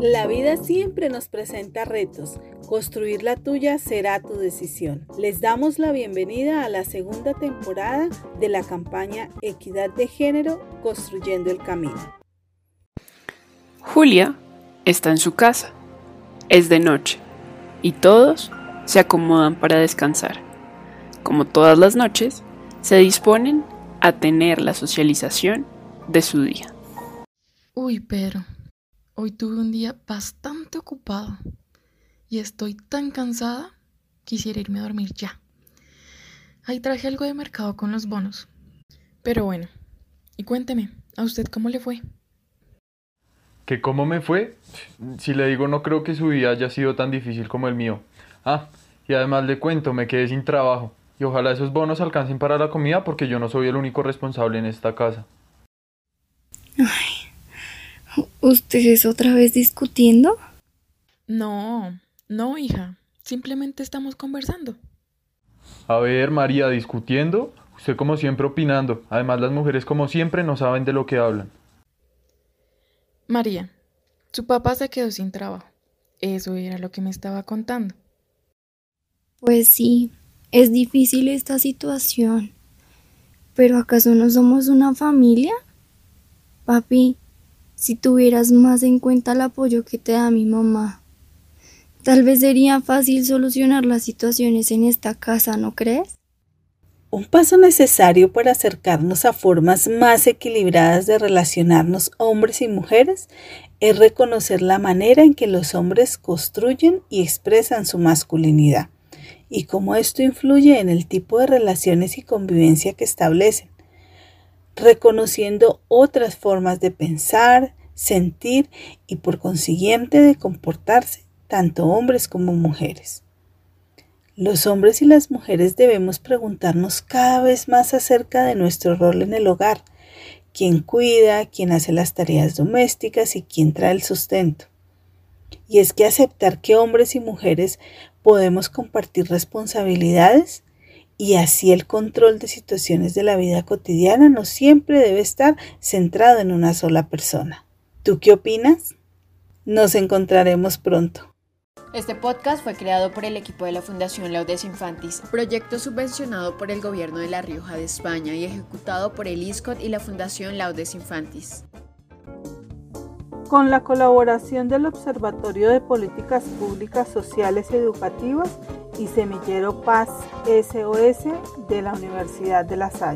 La vida siempre nos presenta retos. Construir la tuya será tu decisión. Les damos la bienvenida a la segunda temporada de la campaña Equidad de Género Construyendo el Camino. Julia está en su casa. Es de noche y todos se acomodan para descansar. Como todas las noches, se disponen a tener la socialización de su día. Uy, Pedro, hoy tuve un día bastante ocupado y estoy tan cansada, quisiera irme a dormir ya. Ahí traje algo de mercado con los bonos. Pero bueno, y cuénteme, ¿a usted cómo le fue? ¿Que cómo me fue? Si le digo no creo que su día haya sido tan difícil como el mío. Ah, y además le cuento, me quedé sin trabajo. Y ojalá esos bonos alcancen para la comida porque yo no soy el único responsable en esta casa. Ay, ¿ustedes otra vez discutiendo? No, no, hija. Simplemente estamos conversando. A ver, María, discutiendo. Usted como siempre opinando. Además, las mujeres como siempre no saben de lo que hablan. María, su papá se quedó sin trabajo. Eso era lo que me estaba contando. Pues sí, es difícil esta situación. ¿Pero acaso no somos una familia? Papi, si tuvieras más en cuenta el apoyo que te da mi mamá, tal vez sería fácil solucionar las situaciones en esta casa, ¿no crees? Un paso necesario para acercarnos a formas más equilibradas de relacionarnos hombres y mujeres es reconocer la manera en que los hombres construyen y expresan su masculinidad y cómo esto influye en el tipo de relaciones y convivencia que establecen, reconociendo otras formas de pensar, sentir y por consiguiente de comportarse, tanto hombres como mujeres. Los hombres y las mujeres debemos preguntarnos cada vez más acerca de nuestro rol en el hogar, quién cuida, quién hace las tareas domésticas y quién trae el sustento. Y es que aceptar que hombres y mujeres podemos compartir responsabilidades y así el control de situaciones de la vida cotidiana no siempre debe estar centrado en una sola persona. ¿Tú qué opinas? Nos encontraremos pronto. Este podcast fue creado por el equipo de la Fundación Laudes Infantis, proyecto subvencionado por el Gobierno de La Rioja de España y ejecutado por el ISCOT y la Fundación Laudes Infantis con la colaboración del Observatorio de Políticas Públicas Sociales y Educativas y Semillero Paz SOS de la Universidad de La Salle.